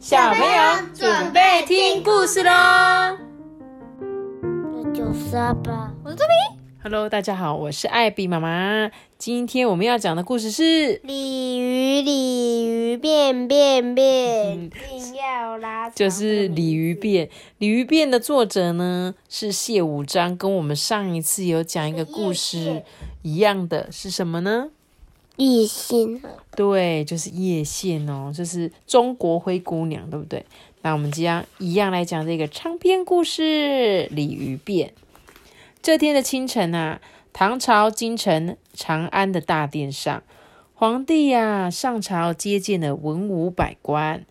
小朋友准备听故事喽。那就是阿爸。我是这边。Hello，大家好，我是艾比妈妈。今天我们要讲的故事是《鲤鱼鲤鱼变变变》，定要拉就是《鲤鱼变》。《鲤鱼变》的作者呢是谢五章，跟我们上一次有讲一个故事一样的是什么呢？叶线，对，就是叶县哦，就是中国灰姑娘，对不对？那我们即将一样来讲这个长篇故事《鲤鱼变》。这天的清晨啊，唐朝京城长安的大殿上，皇帝呀上朝接见了文武百官。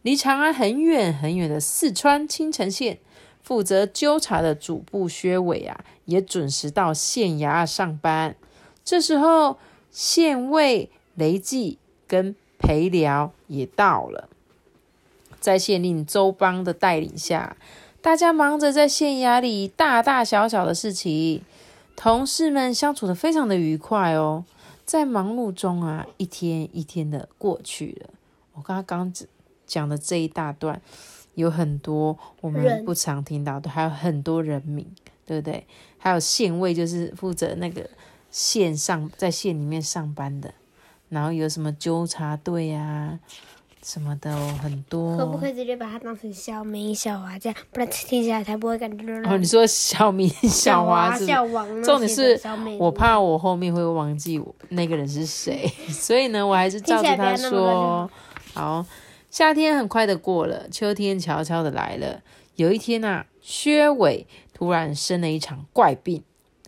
离长安很远很远的四川青城县，负责纠察的主簿薛伟啊，也准时到县衙上班。这时候，县尉雷季跟裴辽也到了，在县令周邦的带领下，大家忙着在县衙里大大小小的事情，同事们相处的非常的愉快哦。在忙碌中啊，一天一天的过去了。我刚刚刚讲的这一大段，有很多我们不常听到的，还有很多人名，对不对？还有县尉，就是负责那个。县上在县里面上班的，然后有什么纠察队啊什么的哦，很多。可不可以直接把它当成小明、小华这样，不然听起来才不会感觉哦，你说小明、小华是？重点是，我怕我后面会忘记那个人是谁，所以呢，我还是照着他说。好，夏天很快的过了，秋天悄悄的来了。有一天呐，薛伟突然生了一场怪病。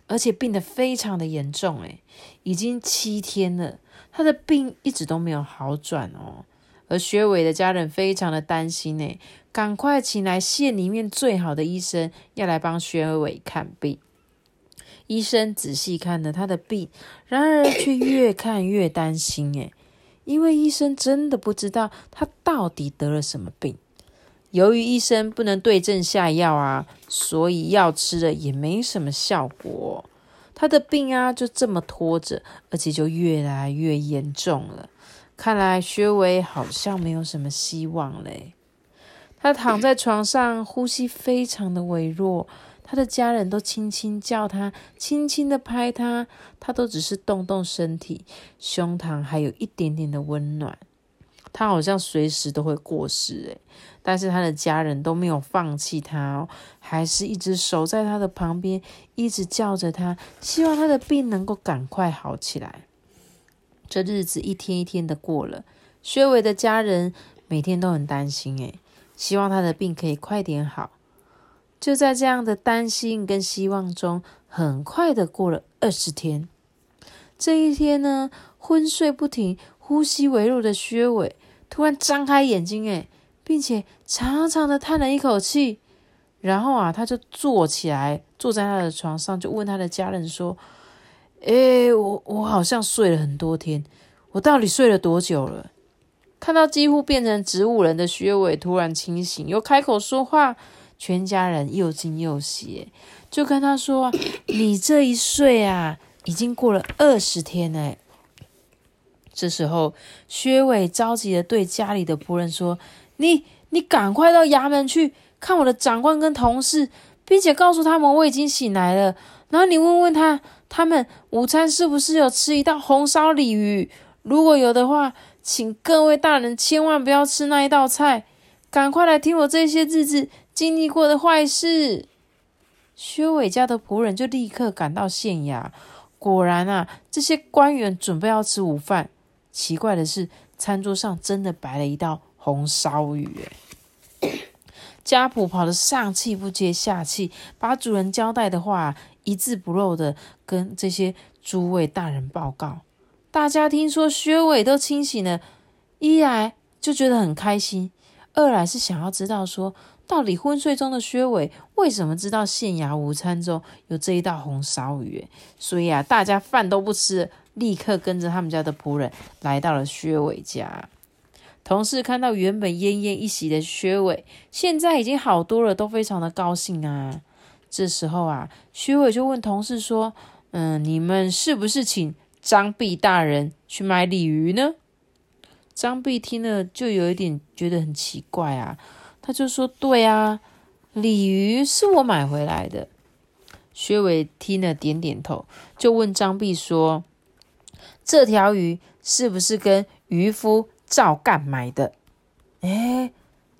而且病得非常的严重，诶，已经七天了，他的病一直都没有好转哦。而薛伟的家人非常的担心，呢，赶快请来县里面最好的医生，要来帮薛伟看病。医生仔细看了他的病，然而却越看越担心，诶，因为医生真的不知道他到底得了什么病。由于医生不能对症下药啊，所以药吃了也没什么效果。他的病啊就这么拖着，而且就越来越严重了。看来薛伟好像没有什么希望嘞。他躺在床上，呼吸非常的微弱。他的家人都轻轻叫他，轻轻的拍他，他都只是动动身体，胸膛还有一点点的温暖。他好像随时都会过世诶，但是他的家人都没有放弃他哦，还是一直守在他的旁边，一直叫着他，希望他的病能够赶快好起来。这日子一天一天的过了，薛伟的家人每天都很担心诶，希望他的病可以快点好。就在这样的担心跟希望中，很快的过了二十天。这一天呢，昏睡不停。呼吸微弱的薛伟突然张开眼睛，哎，并且长长的叹了一口气，然后啊，他就坐起来，坐在他的床上，就问他的家人说：“哎，我我好像睡了很多天，我到底睡了多久了？”看到几乎变成植物人的薛伟突然清醒，又开口说话，全家人又惊又喜，就跟他说：“你这一睡啊，已经过了二十天了。”这时候，薛伟着急的对家里的仆人说：“你，你赶快到衙门去看我的长官跟同事，并且告诉他们我已经醒来了。然后你问问他，他们午餐是不是有吃一道红烧鲤鱼？如果有的话，请各位大人千万不要吃那一道菜。赶快来听我这些日子经历过的坏事。”薛伟家的仆人就立刻赶到县衙，果然啊，这些官员准备要吃午饭。奇怪的是，餐桌上真的摆了一道红烧鱼。家仆跑得上气不接下气，把主人交代的话一字不漏的跟这些诸位大人报告。大家听说薛伟都清醒了，一来就觉得很开心，二来是想要知道说，到底昏睡中的薛伟为什么知道县衙午餐中有这一道红烧鱼？所以啊，大家饭都不吃。立刻跟着他们家的仆人来到了薛伟家。同事看到原本奄奄一息的薛伟，现在已经好多了，都非常的高兴啊。这时候啊，薛伟就问同事说：“嗯，你们是不是请张弼大人去买鲤鱼呢？”张碧听了就有一点觉得很奇怪啊，他就说：“对啊，鲤鱼是我买回来的。”薛伟听了点点头，就问张碧说：“这条鱼是不是跟渔夫赵干买的？”哎，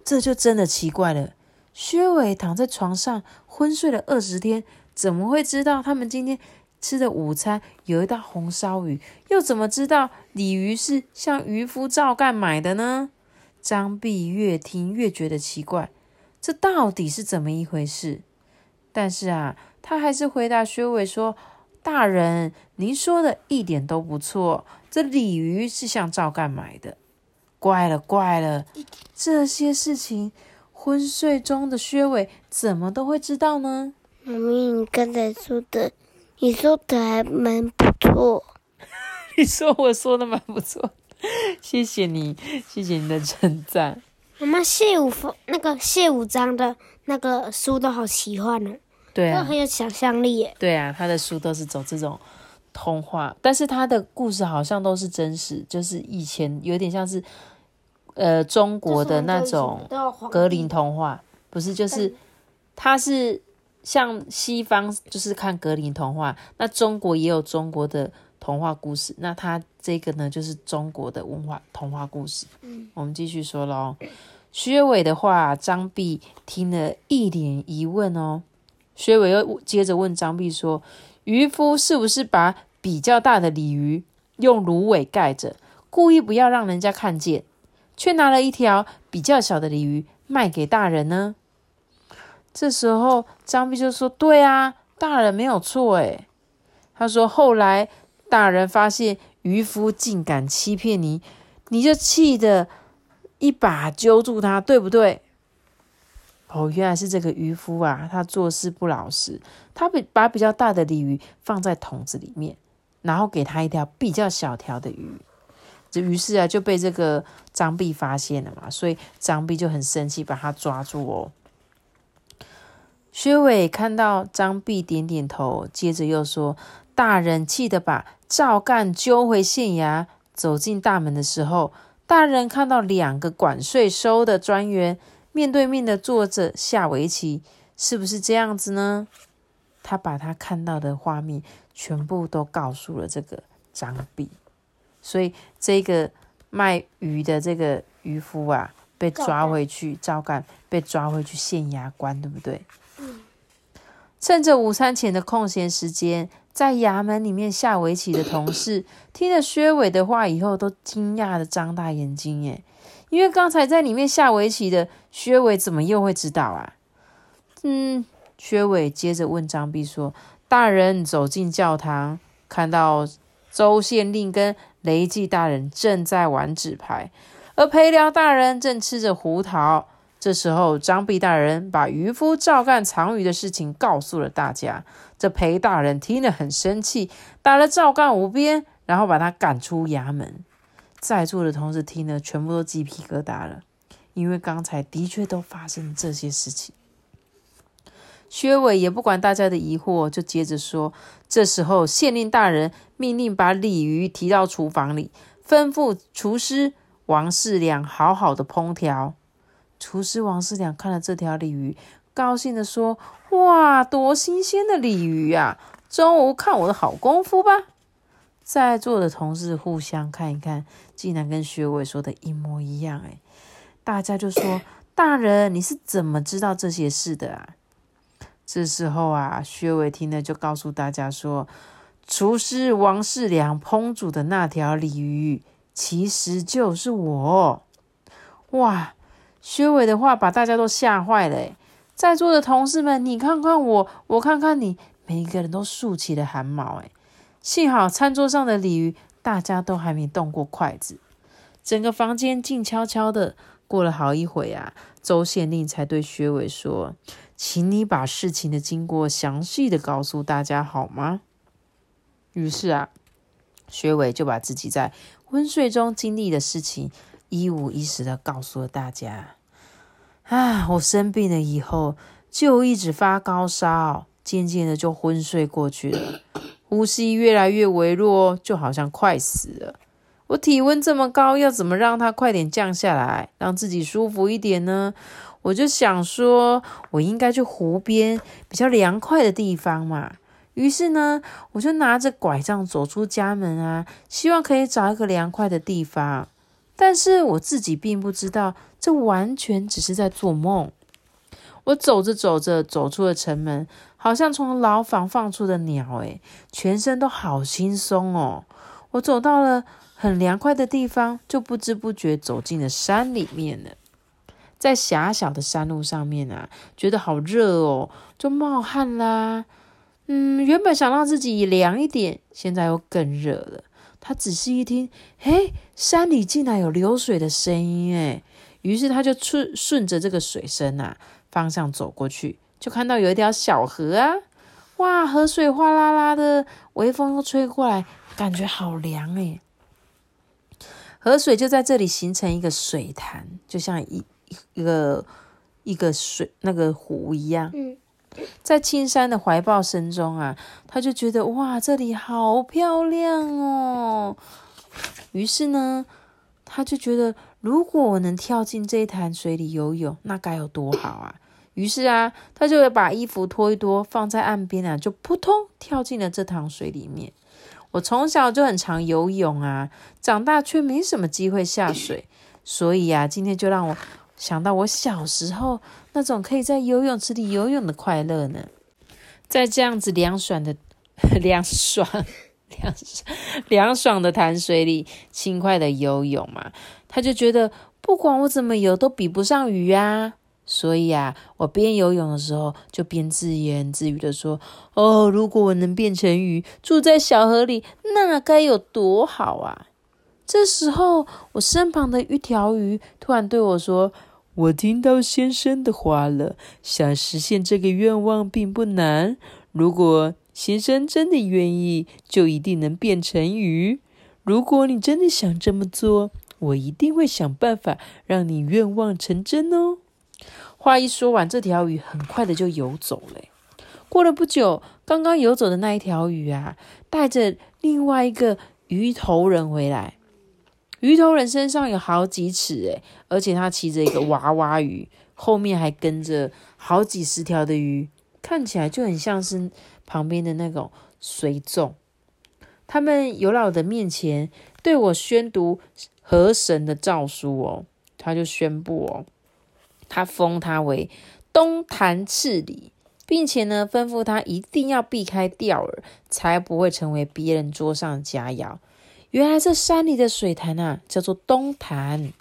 这就真的奇怪了。薛伟躺在床上昏睡了二十天，怎么会知道他们今天？吃的午餐有一道红烧鱼，又怎么知道鲤鱼是向渔夫赵干买的呢？张碧越听越觉得奇怪，这到底是怎么一回事？但是啊，他还是回答薛伟说：“大人，您说的一点都不错，这鲤鱼是向赵干买的。”怪了怪了，这些事情昏睡中的薛伟怎么都会知道呢？妈咪，你刚才说的。你说的还蛮不错，你说我说的蛮不错，谢谢你，谢谢你的称赞。妈妈谢武峰那个谢五章的那个书都好奇幻哦，对啊，都很有想象力耶。对啊，他的书都是走这种童话，但是他的故事好像都是真实，就是以前有点像是呃中国的那种格林童话，不是，就是他是。像西方就是看格林童话，那中国也有中国的童话故事。那他这个呢，就是中国的文化童话故事。嗯，我们继续说喽。薛伟的话，张碧听了一脸疑问哦。薛伟又接着问张碧说：“渔夫是不是把比较大的鲤鱼用芦苇盖着，故意不要让人家看见，却拿了一条比较小的鲤鱼卖给大人呢？”这时候，张碧就说：“对啊，大人没有错。”诶他说：“后来大人发现渔夫竟敢欺骗你，你就气得一把揪住他，对不对？”哦，原来是这个渔夫啊，他做事不老实，他把比较大的鲤鱼放在桶子里面，然后给他一条比较小条的鱼。这于是啊，就被这个张碧发现了嘛，所以张碧就很生气，把他抓住哦。薛伟看到张碧点点头，接着又说：“大人气得把赵干揪回县衙。走进大门的时候，大人看到两个管税收的专员面对面的坐着下围棋，是不是这样子呢？”他把他看到的画面全部都告诉了这个张碧，所以这个卖鱼的这个渔夫啊，被抓回去，赵干被抓回去县衙关，对不对？趁着午餐前的空闲时间，在衙门里面下围棋的同事，听了薛伟的话以后，都惊讶的张大眼睛耶！因为刚才在里面下围棋的薛伟，怎么又会知道啊？嗯，薛伟接着问张碧说：“大人走进教堂，看到周县令跟雷记大人正在玩纸牌，而陪聊大人正吃着胡桃。”这时候，张弼大人把渔夫照干藏鱼的事情告诉了大家。这裴大人听了很生气，打了赵干五鞭，然后把他赶出衙门。在座的同事听了，全部都鸡皮疙瘩了，因为刚才的确都发生这些事情。薛伟也不管大家的疑惑，就接着说：这时候，县令大人命令把鲤鱼提到厨房里，吩咐厨师王世良好好的烹调。厨师王四两看了这条鲤鱼，高兴的说：“哇，多新鲜的鲤鱼呀！中午看我的好功夫吧！”在座的同事互相看一看，竟然跟薛伟说的一模一样。哎，大家就说：“大人，你是怎么知道这些事的啊？”这时候啊，薛伟听了就告诉大家说：“厨师王世良烹煮的那条鲤鱼，其实就是我。”哇！薛伟的话把大家都吓坏了，在座的同事们，你看看我，我看看你，每一个人都竖起了汗毛，哎，幸好餐桌上的鲤鱼大家都还没动过筷子，整个房间静悄悄的。过了好一会啊，周县令才对薛伟说：“请你把事情的经过详细的告诉大家好吗？”于是啊，薛伟就把自己在昏睡中经历的事情。一五一十的告诉了大家。啊，我生病了以后就一直发高烧，渐渐的就昏睡过去了，呼吸越来越微弱，就好像快死了。我体温这么高，要怎么让它快点降下来，让自己舒服一点呢？我就想说，我应该去湖边比较凉快的地方嘛。于是呢，我就拿着拐杖走出家门啊，希望可以找一个凉快的地方。但是我自己并不知道，这完全只是在做梦。我走着走着，走出了城门，好像从牢房放出的鸟，诶，全身都好轻松哦。我走到了很凉快的地方，就不知不觉走进了山里面了。在狭小的山路上面啊，觉得好热哦，就冒汗啦。嗯，原本想让自己凉一点，现在又更热了。他仔细一听，嘿，山里竟然有流水的声音，诶于是他就顺顺着这个水声啊方向走过去，就看到有一条小河啊，哇，河水哗啦啦的，微风又吹过来，感觉好凉诶河水就在这里形成一个水潭，就像一一个一个水那个湖一样。嗯。在青山的怀抱声中啊，他就觉得哇，这里好漂亮哦。于是呢，他就觉得如果我能跳进这潭水里游泳，那该有多好啊！于是啊，他就把衣服脱一脱，放在岸边啊，就扑通跳进了这潭水里面。我从小就很常游泳啊，长大却没什么机会下水，所以啊，今天就让我想到我小时候。那种可以在游泳池里游泳的快乐呢，在这样子凉爽的 凉爽 凉爽凉爽的潭水里轻快的游泳嘛，他就觉得不管我怎么游都比不上鱼啊，所以啊，我边游泳的时候就边自言自语的说：“哦，如果我能变成鱼，住在小河里，那该有多好啊！”这时候，我身旁的一条鱼突然对我说。我听到先生的话了，想实现这个愿望并不难。如果先生真的愿意，就一定能变成鱼。如果你真的想这么做，我一定会想办法让你愿望成真哦。话一说完，这条鱼很快的就游走了。过了不久，刚刚游走的那一条鱼啊，带着另外一个鱼头人回来。鱼头人身上有好几尺诶，而且他骑着一个娃娃鱼，后面还跟着好几十条的鱼，看起来就很像是旁边的那种随众。他们游到我的面前，对我宣读河神的诏书哦，他就宣布哦，他封他为东坛赤里，并且呢吩咐他一定要避开钓饵，才不会成为别人桌上佳肴。原来这山里的水潭啊，叫做东潭。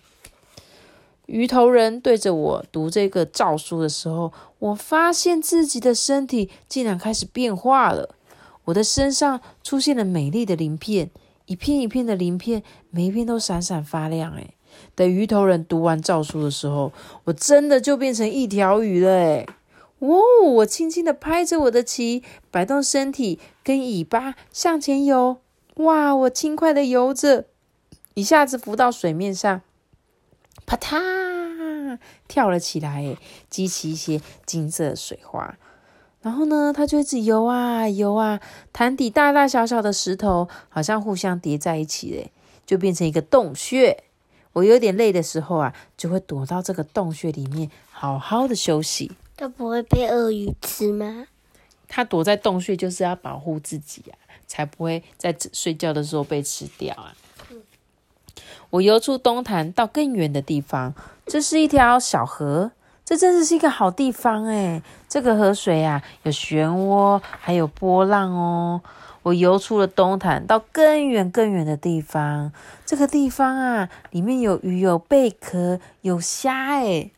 鱼头人对着我读这个诏书的时候，我发现自己的身体竟然开始变化了。我的身上出现了美丽的鳞片，一片一片的鳞片，每一片都闪闪发亮。诶等鱼头人读完诏书的时候，我真的就变成一条鱼了。诶哦，我轻轻的拍着我的鳍，摆动身体跟尾巴向前游。哇！我轻快的游着，一下子浮到水面上，啪嗒跳了起来，激起一些金色水花。然后呢，它就一直游啊游啊，潭底大大小小的石头好像互相叠在一起，嘞，就变成一个洞穴。我有点累的时候啊，就会躲到这个洞穴里面，好好的休息。它不会被鳄鱼吃吗？它躲在洞穴就是要保护自己啊。才不会在睡觉的时候被吃掉啊！我游出东潭，到更远的地方。这是一条小河，这真的是一个好地方诶这个河水啊，有漩涡，还有波浪哦。我游出了东潭，到更远更远的地方。这个地方啊，里面有鱼，有贝壳，有虾诶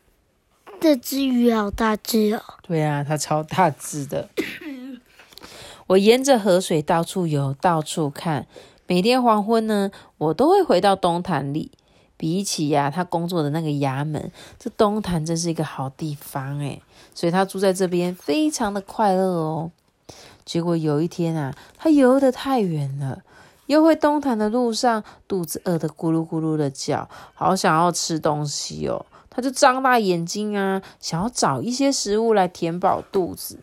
这只鱼好大只哦！对啊，它超大只的。我沿着河水到处游，到处看。每天黄昏呢，我都会回到东潭里。比起呀，他工作的那个衙门，这东潭真是一个好地方诶所以他住在这边，非常的快乐哦。结果有一天啊，他游得太远了，游回东潭的路上，肚子饿得咕噜咕噜的叫，好想要吃东西哦。他就张大眼睛啊，想要找一些食物来填饱肚子。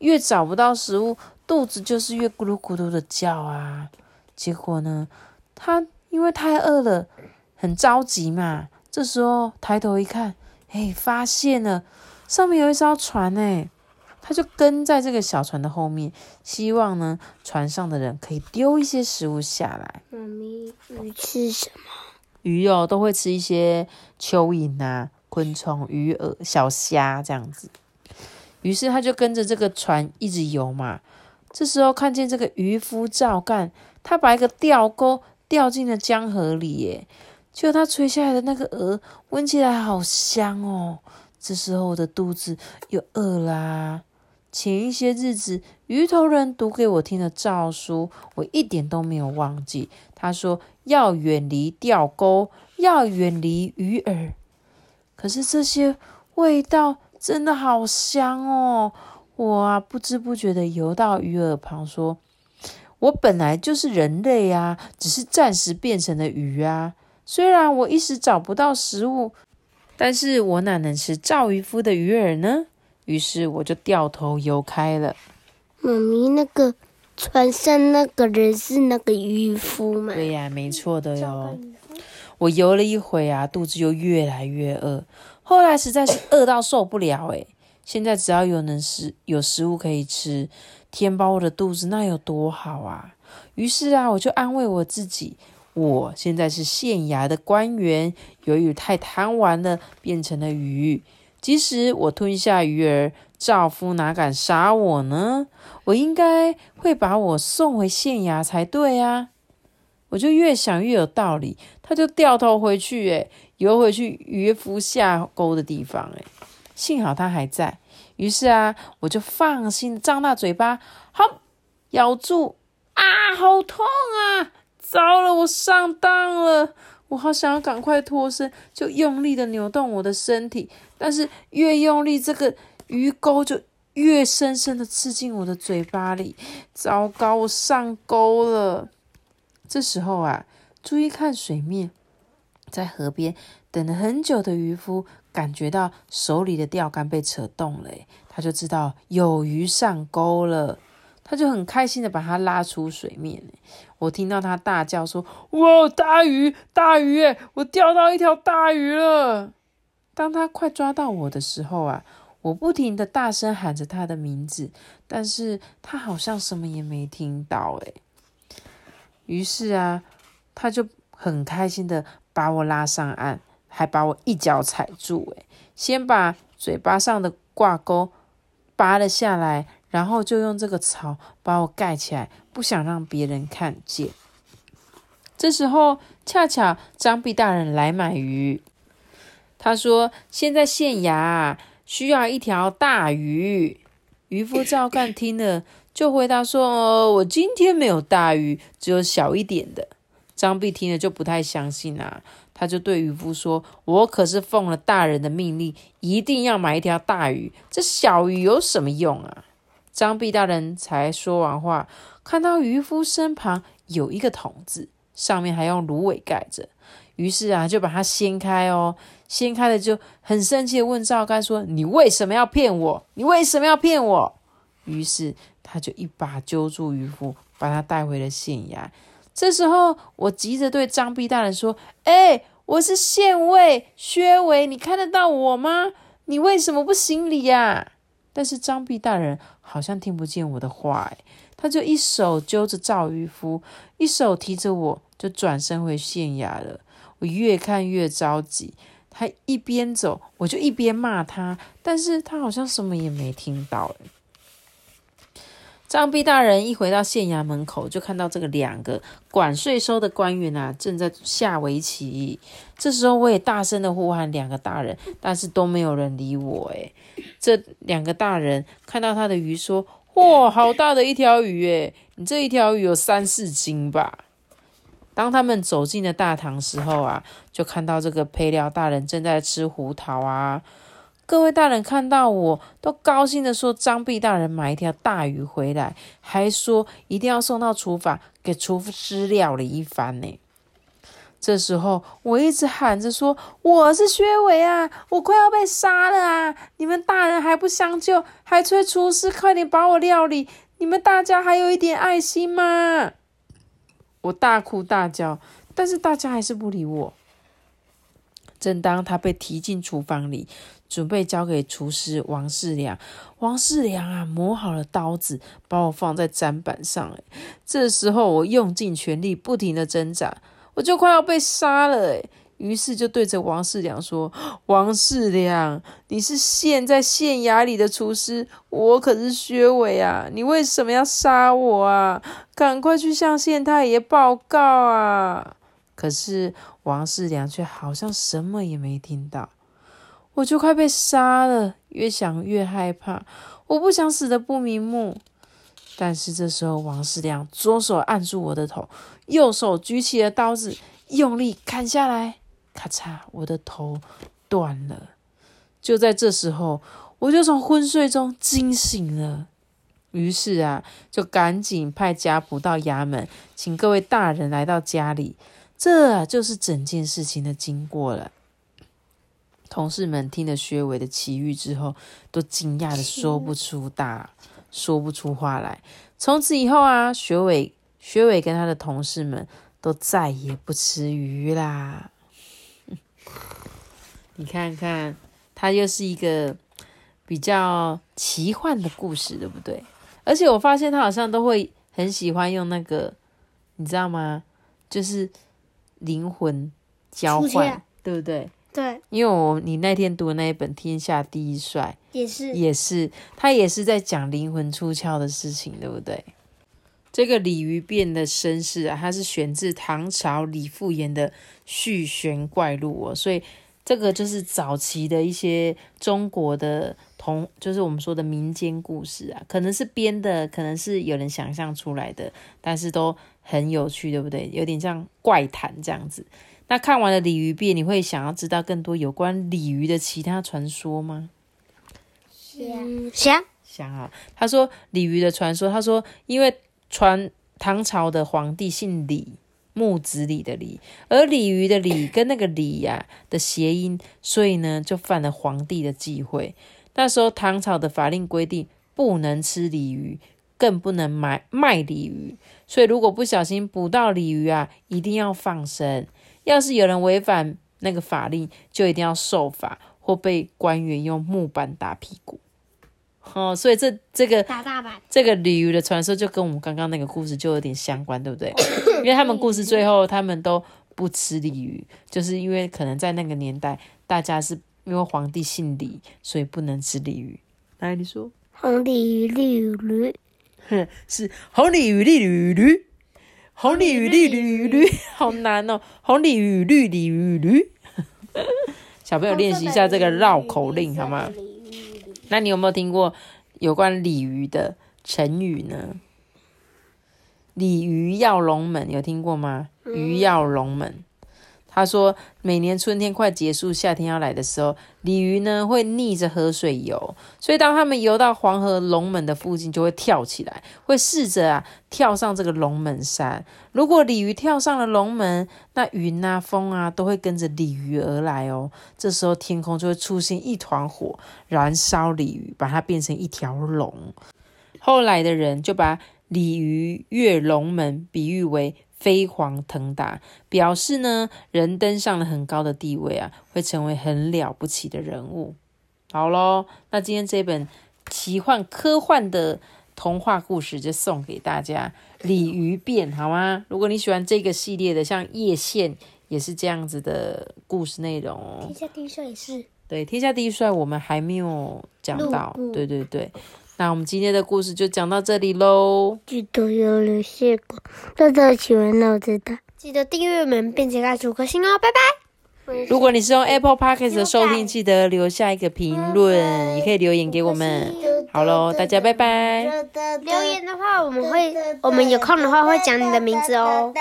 越找不到食物。肚子就是越咕噜咕噜的叫啊，结果呢，他因为太饿了，很着急嘛。这时候抬头一看，哎，发现了上面有一艘船，哎，他就跟在这个小船的后面，希望呢船上的人可以丢一些食物下来。妈咪，鱼吃什么？鱼哦，都会吃一些蚯蚓啊、昆虫、鱼饵、小虾这样子。于是他就跟着这个船一直游嘛。这时候看见这个渔夫赵干，他把一个钓钩掉进了江河里，耶。就他垂下来的那个鹅，闻起来好香哦。这时候我的肚子又饿啦。前一些日子，鱼头人读给我听的诏书，我一点都没有忘记。他说要远离钓钩，要远离鱼饵。可是这些味道真的好香哦。我啊，不知不觉的游到鱼饵旁，说：“我本来就是人类啊，只是暂时变成了鱼啊。”虽然我一时找不到食物，但是我哪能吃赵渔夫的鱼饵呢？于是我就掉头游开了。妈咪，那个船上那个人是那个渔夫吗？对呀，没错的哟。我游了一会啊，肚子就越来越饿，后来实在是饿到受不了诶现在只要有能食有食物可以吃，填饱我的肚子，那有多好啊！于是啊，我就安慰我自己。我现在是县衙的官员，由于太贪玩了，变成了鱼。即使我吞下鱼儿，赵夫哪敢杀我呢？我应该会把我送回县衙才对啊！我就越想越有道理，他就掉头回去，诶游回去渔夫下钩的地方，诶幸好他还在。于是啊，我就放心张大嘴巴，好咬住啊，好痛啊！糟了，我上当了！我好想要赶快脱身，就用力的扭动我的身体，但是越用力，这个鱼钩就越深深的刺进我的嘴巴里。糟糕，我上钩了！这时候啊，注意看水面，在河边等了很久的渔夫感觉到手里的钓竿被扯动了，他就知道有鱼上钩了。他就很开心的把它拉出水面，我听到他大叫说：“哇，大鱼，大鱼！诶我钓到一条大鱼了！”当他快抓到我的时候啊，我不停的大声喊着他的名字，但是他好像什么也没听到，诶于是啊，他就很开心的把我拉上岸，还把我一脚踩住，诶先把嘴巴上的挂钩拔了下来。然后就用这个草把我盖起来，不想让别人看见。这时候恰巧张弼大人来买鱼，他说：“现在县衙需要一条大鱼。”渔夫赵干听了就回答说：“我今天没有大鱼，只有小一点的。”张弼听了就不太相信啊，他就对渔夫说：“我可是奉了大人的命令，一定要买一条大鱼，这小鱼有什么用啊？”张弼大人才说完话，看到渔夫身旁有一个桶子，上面还用芦苇盖着，于是啊，就把它掀开哦。掀开了就很生气的问赵干说：“你为什么要骗我？你为什么要骗我？”于是他就一把揪住渔夫，把他带回了县衙。这时候，我急着对张弼大人说：“哎，我是县尉薛伟，你看得到我吗？你为什么不行礼呀？”但是张弼大人好像听不见我的话，哎，他就一手揪着赵渔夫，一手提着我，就转身回县衙了。我越看越着急，他一边走，我就一边骂他，但是他好像什么也没听到，哎。张弼大人一回到县衙门口，就看到这个两个管税收的官员啊，正在下围棋。这时候，我也大声的呼喊两个大人，但是都没有人理我。诶这两个大人看到他的鱼，说：“哇，好大的一条鱼！诶你这一条鱼有三四斤吧？”当他们走进了大堂时候啊，就看到这个配料大人正在吃胡桃啊。各位大人看到我都高兴的说：“张弼大人买一条大鱼回来，还说一定要送到厨房给厨师料理一番呢。”这时候我一直喊着说：“我是薛伟啊，我快要被杀了啊！你们大人还不相救，还催厨师快点把我料理，你们大家还有一点爱心吗？”我大哭大叫，但是大家还是不理我。正当他被提进厨房里，准备交给厨师王世良，王世良啊，磨好了刀子，把我放在砧板上。这时候我用尽全力，不停的挣扎，我就快要被杀了。于是就对着王世良说：“王世良，你是现在县衙里的厨师，我可是薛伟啊，你为什么要杀我啊？赶快去向县太爷报告啊！”可是。王世良却好像什么也没听到，我就快被杀了，越想越害怕，我不想死的不瞑目。但是这时候，王世良左手按住我的头，右手举起了刀子，用力砍下来，咔嚓，我的头断了。就在这时候，我就从昏睡中惊醒了，于是啊，就赶紧派家仆到衙门，请各位大人来到家里。这就是整件事情的经过了。同事们听了薛伟的奇遇之后，都惊讶的说不出大，说不出话来。从此以后啊，薛伟、薛伟跟他的同事们都再也不吃鱼啦。你看看，他又是一个比较奇幻的故事，对不对？而且我发现他好像都会很喜欢用那个，你知道吗？就是。灵魂交换，对不对？对，因为我你那天读的那一本《天下第一帅》也是，也是，他也是在讲灵魂出窍的事情，对不对？这个鲤鱼变的身世啊，它是选自唐朝李复言的《续弦怪录》哦，所以这个就是早期的一些中国的同，就是我们说的民间故事啊，可能是编的，可能是有人想象出来的，但是都。很有趣，对不对？有点像怪谈这样子。那看完了鲤鱼变，你会想要知道更多有关鲤鱼的其他传说吗？想想想啊！他说鲤鱼的传说，他说因为传唐朝的皇帝姓李，木子李的李，而鲤鱼的鲤跟那个李呀的谐音，所以呢就犯了皇帝的忌讳。那时候唐朝的法令规定，不能吃鲤鱼。更不能买卖鲤鱼，所以如果不小心捕到鲤鱼啊，一定要放生。要是有人违反那个法令，就一定要受罚或被官员用木板打屁股。哦，所以这这个打大板，这个鲤鱼的传说就跟我们刚刚那个故事就有点相关，对不对？因为他们故事最后他们都不吃鲤鱼，就是因为可能在那个年代，大家是因为皇帝姓李，所以不能吃鲤鱼。来，你说红鲤鱼，绿鱼。哼，是红鲤鱼绿鲤鱼，红鲤鱼绿鲤鱼，好难哦！红鲤鱼绿鲤鱼，小朋友练习一下这个绕口令好吗？那你有没有听过有关鲤鱼的成语呢？鲤鱼跃龙门有听过吗？鱼跃龙门。他说，每年春天快结束，夏天要来的时候，鲤鱼呢会逆着河水游，所以当他们游到黄河龙门的附近，就会跳起来，会试着啊跳上这个龙门山。如果鲤鱼跳上了龙门，那云啊风啊都会跟着鲤鱼而来哦。这时候天空就会出现一团火，燃烧鲤鱼，把它变成一条龙。后来的人就把鲤鱼跃龙门比喻为。飞黄腾达，表示呢，人登上了很高的地位啊，会成为很了不起的人物。好喽，那今天这本奇幻科幻的童话故事就送给大家，《鲤鱼变》好吗？如果你喜欢这个系列的，像叶县也是这样子的故事内容。天下第一帅也是。对，天下第一帅我们还没有讲到。对对对。那我们今天的故事就讲到这里喽。记得要留下个大大喜欢脑子的，记得订阅我们，并且开五颗星哦，拜拜。如果你是用 Apple Podcast 的收听，记得留下一个评论，也可以留言给我们。好喽，大家拜拜。留言的话，我们会，我们有空的话会讲你的名字哦。